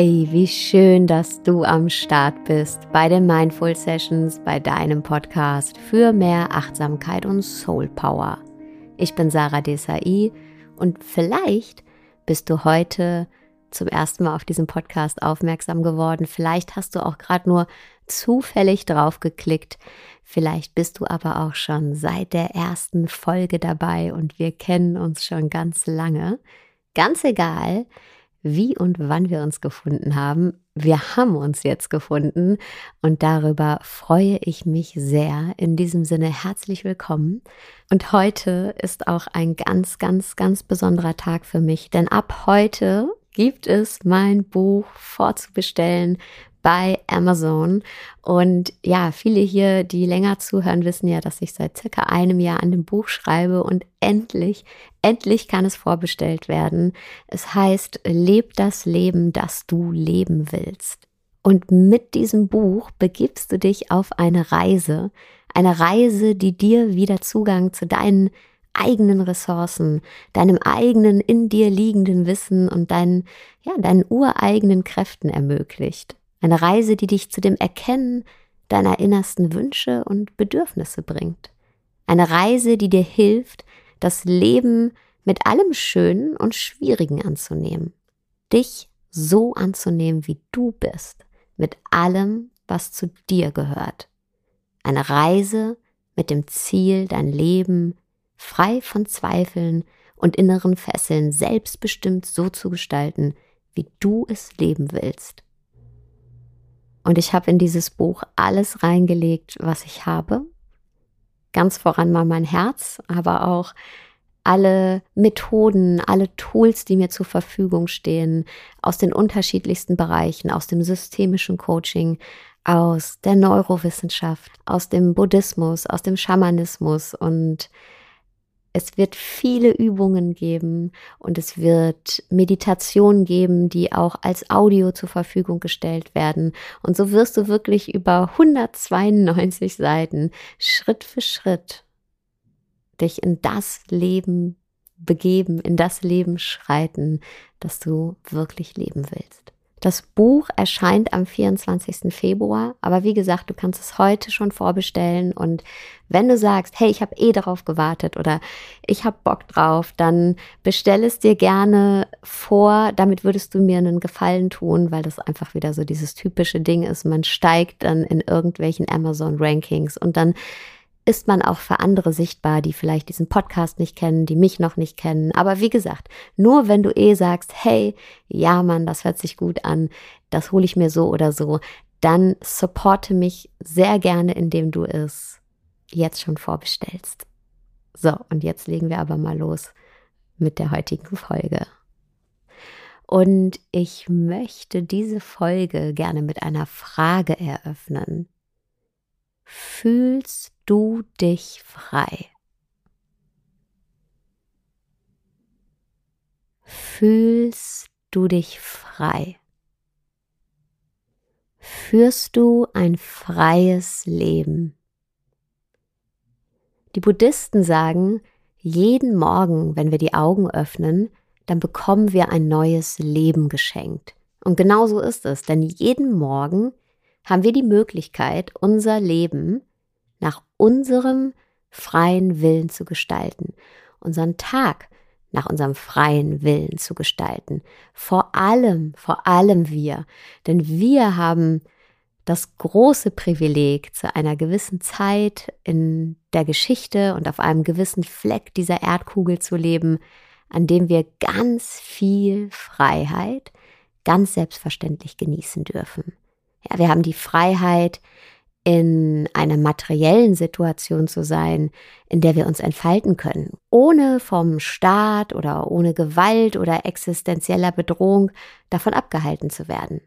Hey, wie schön, dass du am Start bist bei den Mindful Sessions, bei deinem Podcast für mehr Achtsamkeit und Soul Power. Ich bin Sarah Desai und vielleicht bist du heute zum ersten Mal auf diesem Podcast aufmerksam geworden. Vielleicht hast du auch gerade nur zufällig drauf geklickt. Vielleicht bist du aber auch schon seit der ersten Folge dabei und wir kennen uns schon ganz lange. Ganz egal, wie und wann wir uns gefunden haben. Wir haben uns jetzt gefunden und darüber freue ich mich sehr. In diesem Sinne herzlich willkommen. Und heute ist auch ein ganz, ganz, ganz besonderer Tag für mich, denn ab heute gibt es mein Buch vorzubestellen bei Amazon. Und ja, viele hier, die länger zuhören, wissen ja, dass ich seit circa einem Jahr an dem Buch schreibe und endlich, endlich kann es vorbestellt werden. Es heißt, leb das Leben, das du leben willst. Und mit diesem Buch begibst du dich auf eine Reise, eine Reise, die dir wieder Zugang zu deinen eigenen Ressourcen, deinem eigenen in dir liegenden Wissen und deinen, ja, deinen ureigenen Kräften ermöglicht. Eine Reise, die dich zu dem Erkennen deiner innersten Wünsche und Bedürfnisse bringt. Eine Reise, die dir hilft, das Leben mit allem Schönen und Schwierigen anzunehmen. Dich so anzunehmen, wie du bist, mit allem, was zu dir gehört. Eine Reise mit dem Ziel, dein Leben frei von Zweifeln und inneren Fesseln selbstbestimmt so zu gestalten, wie du es leben willst. Und ich habe in dieses Buch alles reingelegt, was ich habe. Ganz voran mal mein Herz, aber auch alle Methoden, alle Tools, die mir zur Verfügung stehen, aus den unterschiedlichsten Bereichen, aus dem systemischen Coaching, aus der Neurowissenschaft, aus dem Buddhismus, aus dem Schamanismus und es wird viele Übungen geben und es wird Meditationen geben, die auch als Audio zur Verfügung gestellt werden. Und so wirst du wirklich über 192 Seiten Schritt für Schritt dich in das Leben begeben, in das Leben schreiten, das du wirklich leben willst. Das Buch erscheint am 24. Februar, aber wie gesagt, du kannst es heute schon vorbestellen und wenn du sagst, hey, ich habe eh darauf gewartet oder ich habe Bock drauf, dann bestell es dir gerne vor. Damit würdest du mir einen Gefallen tun, weil das einfach wieder so dieses typische Ding ist. Man steigt dann in irgendwelchen Amazon Rankings und dann ist man auch für andere sichtbar, die vielleicht diesen Podcast nicht kennen, die mich noch nicht kennen. Aber wie gesagt, nur wenn du eh sagst, hey, ja Mann, das hört sich gut an, das hole ich mir so oder so, dann supporte mich sehr gerne, indem du es jetzt schon vorbestellst. So, und jetzt legen wir aber mal los mit der heutigen Folge. Und ich möchte diese Folge gerne mit einer Frage eröffnen. Fühlst du dich frei? Fühlst du dich frei? Führst du ein freies Leben? Die Buddhisten sagen, jeden Morgen, wenn wir die Augen öffnen, dann bekommen wir ein neues Leben geschenkt. Und genau so ist es, denn jeden Morgen haben wir die Möglichkeit, unser Leben nach unserem freien Willen zu gestalten, unseren Tag nach unserem freien Willen zu gestalten. Vor allem, vor allem wir, denn wir haben das große Privileg, zu einer gewissen Zeit in der Geschichte und auf einem gewissen Fleck dieser Erdkugel zu leben, an dem wir ganz viel Freiheit ganz selbstverständlich genießen dürfen. Ja, wir haben die Freiheit, in einer materiellen Situation zu sein, in der wir uns entfalten können, ohne vom Staat oder ohne Gewalt oder existenzieller Bedrohung davon abgehalten zu werden.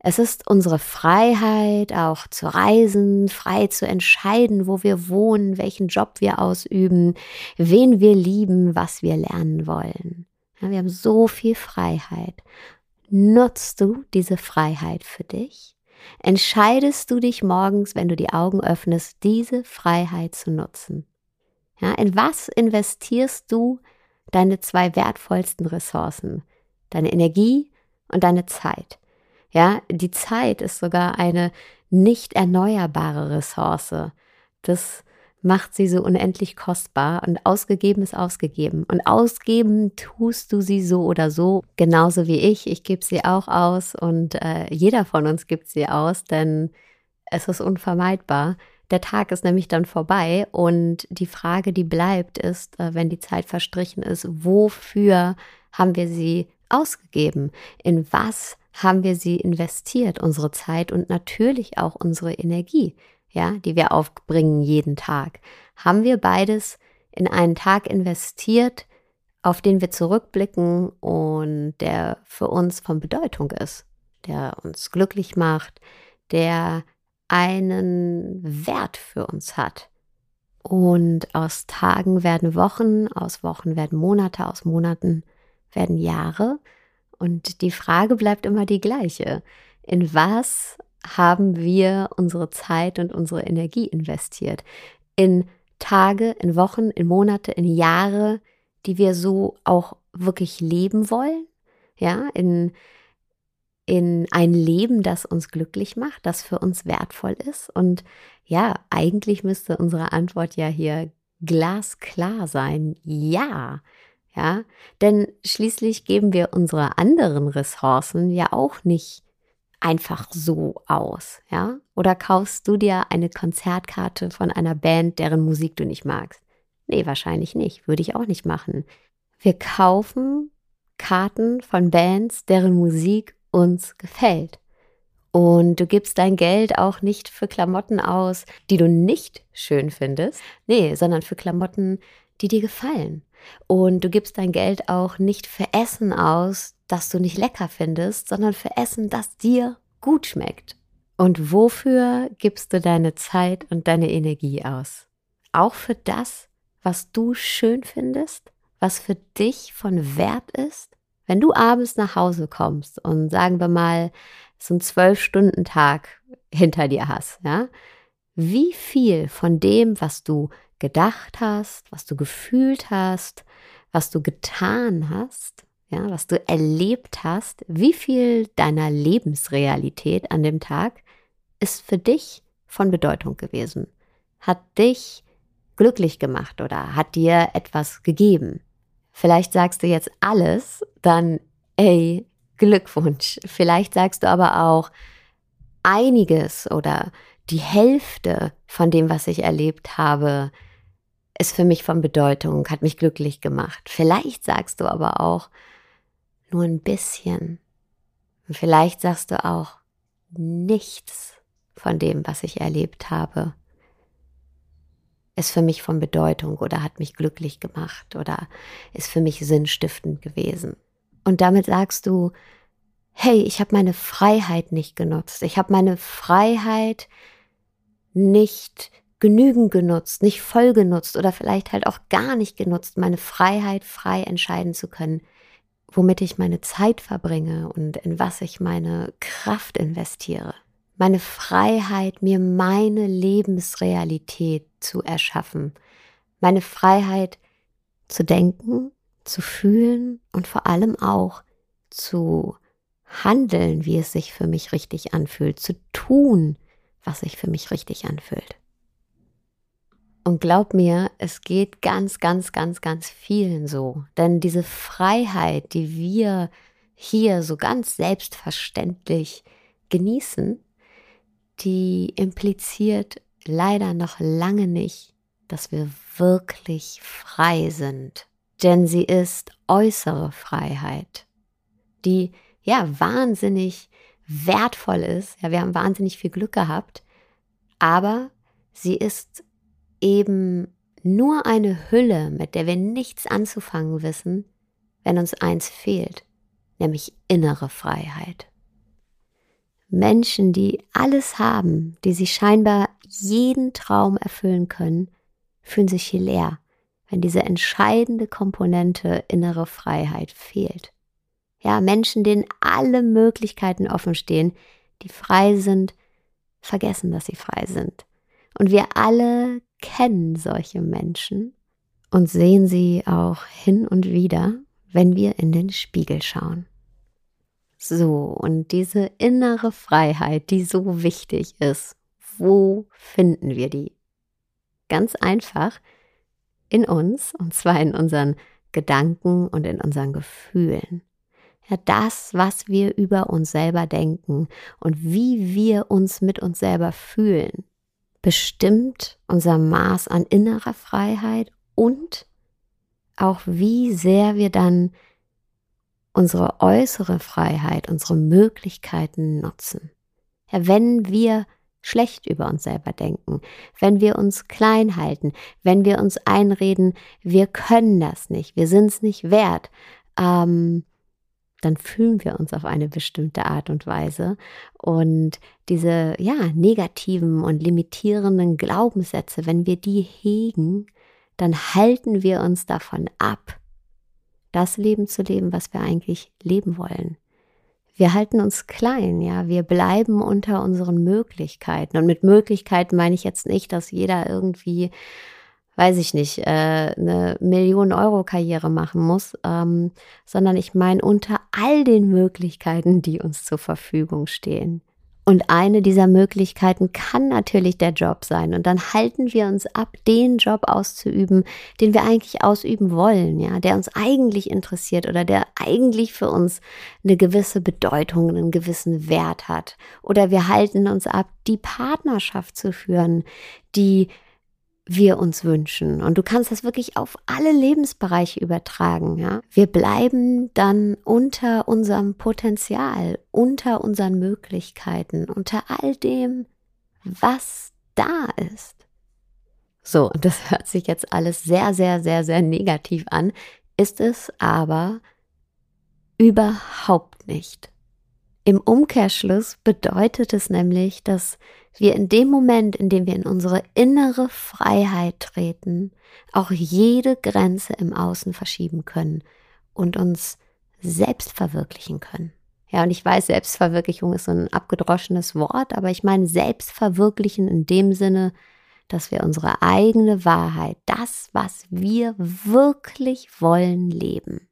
Es ist unsere Freiheit, auch zu reisen, frei zu entscheiden, wo wir wohnen, welchen Job wir ausüben, wen wir lieben, was wir lernen wollen. Wir haben so viel Freiheit. Nutzt du diese Freiheit für dich? Entscheidest du dich morgens, wenn du die Augen öffnest, diese Freiheit zu nutzen? Ja, in was investierst du deine zwei wertvollsten Ressourcen? Deine Energie und deine Zeit. Ja, die Zeit ist sogar eine nicht erneuerbare Ressource. Das macht sie so unendlich kostbar und ausgegeben ist ausgegeben. Und ausgeben tust du sie so oder so, genauso wie ich. Ich gebe sie auch aus und äh, jeder von uns gibt sie aus, denn es ist unvermeidbar. Der Tag ist nämlich dann vorbei und die Frage, die bleibt, ist, äh, wenn die Zeit verstrichen ist, wofür haben wir sie ausgegeben? In was haben wir sie investiert, unsere Zeit und natürlich auch unsere Energie? Ja, die wir aufbringen jeden Tag, haben wir beides in einen Tag investiert, auf den wir zurückblicken und der für uns von Bedeutung ist, der uns glücklich macht, der einen Wert für uns hat. Und aus Tagen werden Wochen, aus Wochen werden Monate, aus Monaten werden Jahre. Und die Frage bleibt immer die gleiche. In was haben wir unsere Zeit und unsere Energie investiert. In Tage, in Wochen, in Monate, in Jahre, die wir so auch wirklich leben wollen. Ja, in, in ein Leben, das uns glücklich macht, das für uns wertvoll ist. Und ja, eigentlich müsste unsere Antwort ja hier glasklar sein. Ja. Ja, denn schließlich geben wir unsere anderen Ressourcen ja auch nicht einfach so aus, ja? Oder kaufst du dir eine Konzertkarte von einer Band, deren Musik du nicht magst? Nee, wahrscheinlich nicht. Würde ich auch nicht machen. Wir kaufen Karten von Bands, deren Musik uns gefällt. Und du gibst dein Geld auch nicht für Klamotten aus, die du nicht schön findest. Nee, sondern für Klamotten, die dir gefallen. Und du gibst dein Geld auch nicht für Essen aus, das du nicht lecker findest, sondern für Essen, das dir gut schmeckt. Und wofür gibst du deine Zeit und deine Energie aus? Auch für das, was du schön findest, was für dich von Wert ist? Wenn du abends nach Hause kommst und sagen wir mal so einen Zwölf-Stunden-Tag hinter dir hast, ja, wie viel von dem, was du gedacht hast, was du gefühlt hast, was du getan hast, ja, was du erlebt hast, wie viel deiner Lebensrealität an dem Tag ist für dich von Bedeutung gewesen, hat dich glücklich gemacht oder hat dir etwas gegeben. Vielleicht sagst du jetzt alles, dann ey, Glückwunsch. Vielleicht sagst du aber auch einiges oder die Hälfte von dem, was ich erlebt habe, ist für mich von Bedeutung, hat mich glücklich gemacht. Vielleicht sagst du aber auch, nur ein bisschen. Und vielleicht sagst du auch nichts von dem, was ich erlebt habe, ist für mich von Bedeutung oder hat mich glücklich gemacht oder ist für mich sinnstiftend gewesen. Und damit sagst du, hey, ich habe meine Freiheit nicht genutzt. Ich habe meine Freiheit nicht genügend genutzt, nicht voll genutzt oder vielleicht halt auch gar nicht genutzt, meine Freiheit frei entscheiden zu können, womit ich meine Zeit verbringe und in was ich meine Kraft investiere. Meine Freiheit, mir meine Lebensrealität zu erschaffen. Meine Freiheit zu denken, zu fühlen und vor allem auch zu handeln, wie es sich für mich richtig anfühlt, zu tun, was sich für mich richtig anfühlt. Und glaub mir, es geht ganz, ganz, ganz, ganz vielen so. Denn diese Freiheit, die wir hier so ganz selbstverständlich genießen, die impliziert leider noch lange nicht, dass wir wirklich frei sind. Denn sie ist äußere Freiheit, die ja wahnsinnig wertvoll ist. Ja, wir haben wahnsinnig viel Glück gehabt, aber sie ist eben nur eine Hülle, mit der wir nichts anzufangen wissen, wenn uns eins fehlt, nämlich innere Freiheit. Menschen, die alles haben, die sich scheinbar jeden Traum erfüllen können, fühlen sich hier leer, wenn diese entscheidende Komponente innere Freiheit fehlt. Ja, Menschen, denen alle Möglichkeiten offen stehen, die frei sind, vergessen, dass sie frei sind. Und wir alle kennen solche Menschen und sehen sie auch hin und wieder, wenn wir in den Spiegel schauen. So, und diese innere Freiheit, die so wichtig ist, wo finden wir die? Ganz einfach in uns, und zwar in unseren Gedanken und in unseren Gefühlen. Ja, das, was wir über uns selber denken und wie wir uns mit uns selber fühlen, bestimmt unser Maß an innerer Freiheit und auch wie sehr wir dann unsere äußere Freiheit, unsere Möglichkeiten nutzen. Ja, wenn wir schlecht über uns selber denken, wenn wir uns klein halten, wenn wir uns einreden, wir können das nicht, wir sind es nicht wert, ähm, dann fühlen wir uns auf eine bestimmte Art und Weise. Und diese, ja, negativen und limitierenden Glaubenssätze, wenn wir die hegen, dann halten wir uns davon ab, das Leben zu leben, was wir eigentlich leben wollen. Wir halten uns klein, ja, wir bleiben unter unseren Möglichkeiten. Und mit Möglichkeiten meine ich jetzt nicht, dass jeder irgendwie, weiß ich nicht, äh, eine Million-Euro-Karriere machen muss, ähm, sondern ich meine unter all den Möglichkeiten, die uns zur Verfügung stehen. Und eine dieser Möglichkeiten kann natürlich der Job sein. Und dann halten wir uns ab, den Job auszuüben, den wir eigentlich ausüben wollen, ja, der uns eigentlich interessiert oder der eigentlich für uns eine gewisse Bedeutung, einen gewissen Wert hat. Oder wir halten uns ab, die Partnerschaft zu führen, die wir uns wünschen. Und du kannst das wirklich auf alle Lebensbereiche übertragen. Ja? Wir bleiben dann unter unserem Potenzial, unter unseren Möglichkeiten, unter all dem, was da ist. So, und das hört sich jetzt alles sehr, sehr, sehr, sehr negativ an, ist es aber überhaupt nicht. Im Umkehrschluss bedeutet es nämlich, dass wir in dem Moment, in dem wir in unsere innere Freiheit treten, auch jede Grenze im Außen verschieben können und uns selbst verwirklichen können. Ja, und ich weiß, Selbstverwirklichung ist so ein abgedroschenes Wort, aber ich meine Selbstverwirklichen in dem Sinne, dass wir unsere eigene Wahrheit, das, was wir wirklich wollen, leben.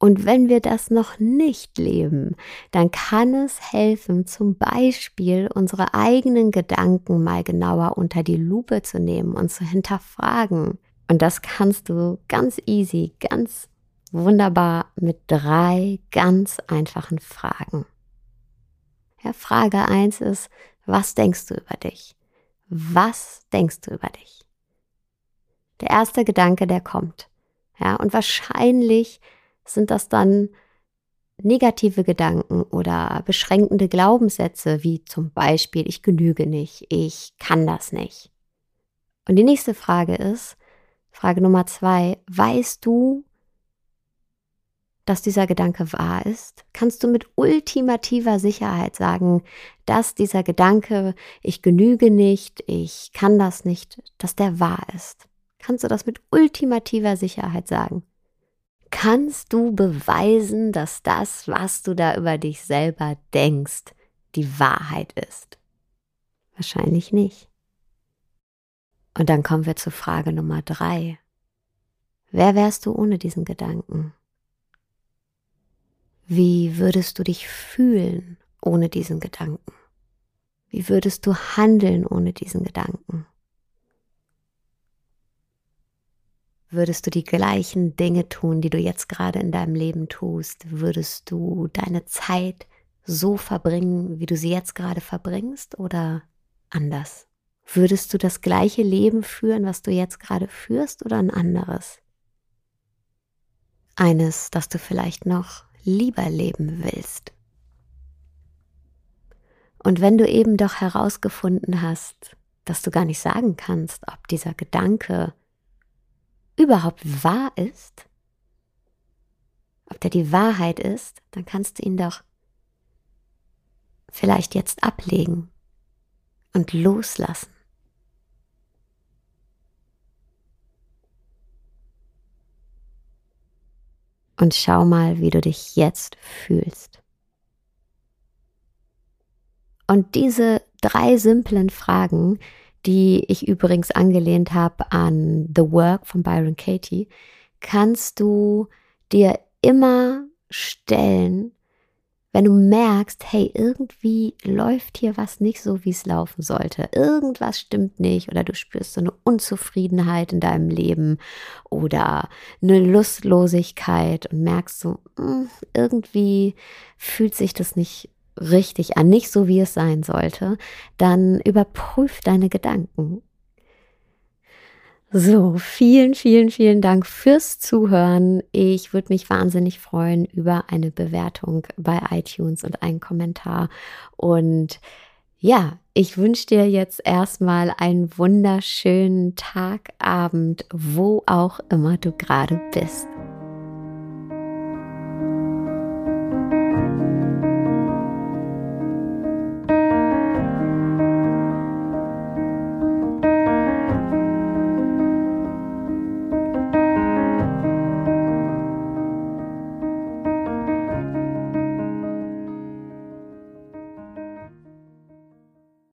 Und wenn wir das noch nicht leben, dann kann es helfen, zum Beispiel unsere eigenen Gedanken mal genauer unter die Lupe zu nehmen und zu hinterfragen. Und das kannst du ganz easy, ganz wunderbar mit drei ganz einfachen Fragen. Ja, Frage eins ist, was denkst du über dich? Was denkst du über dich? Der erste Gedanke, der kommt. Ja, und wahrscheinlich sind das dann negative Gedanken oder beschränkende Glaubenssätze, wie zum Beispiel, ich genüge nicht, ich kann das nicht. Und die nächste Frage ist, Frage Nummer zwei, weißt du, dass dieser Gedanke wahr ist? Kannst du mit ultimativer Sicherheit sagen, dass dieser Gedanke, ich genüge nicht, ich kann das nicht, dass der wahr ist? Kannst du das mit ultimativer Sicherheit sagen? Kannst du beweisen, dass das, was du da über dich selber denkst, die Wahrheit ist? Wahrscheinlich nicht. Und dann kommen wir zur Frage Nummer drei. Wer wärst du ohne diesen Gedanken? Wie würdest du dich fühlen ohne diesen Gedanken? Wie würdest du handeln ohne diesen Gedanken? Würdest du die gleichen Dinge tun, die du jetzt gerade in deinem Leben tust? Würdest du deine Zeit so verbringen, wie du sie jetzt gerade verbringst oder anders? Würdest du das gleiche Leben führen, was du jetzt gerade führst oder ein anderes? Eines, das du vielleicht noch lieber leben willst. Und wenn du eben doch herausgefunden hast, dass du gar nicht sagen kannst, ob dieser Gedanke überhaupt wahr ist, ob der die Wahrheit ist, dann kannst du ihn doch vielleicht jetzt ablegen und loslassen. Und schau mal, wie du dich jetzt fühlst. Und diese drei simplen Fragen, die ich übrigens angelehnt habe an The Work von Byron Katie, kannst du dir immer stellen, wenn du merkst, hey, irgendwie läuft hier was nicht so, wie es laufen sollte, irgendwas stimmt nicht oder du spürst so eine Unzufriedenheit in deinem Leben oder eine Lustlosigkeit und merkst so, hm, irgendwie fühlt sich das nicht richtig an, nicht so, wie es sein sollte, dann überprüf deine Gedanken so, vielen, vielen, vielen Dank fürs Zuhören. Ich würde mich wahnsinnig freuen über eine Bewertung bei iTunes und einen Kommentar. Und ja, ich wünsche dir jetzt erstmal einen wunderschönen Tag, Abend, wo auch immer du gerade bist.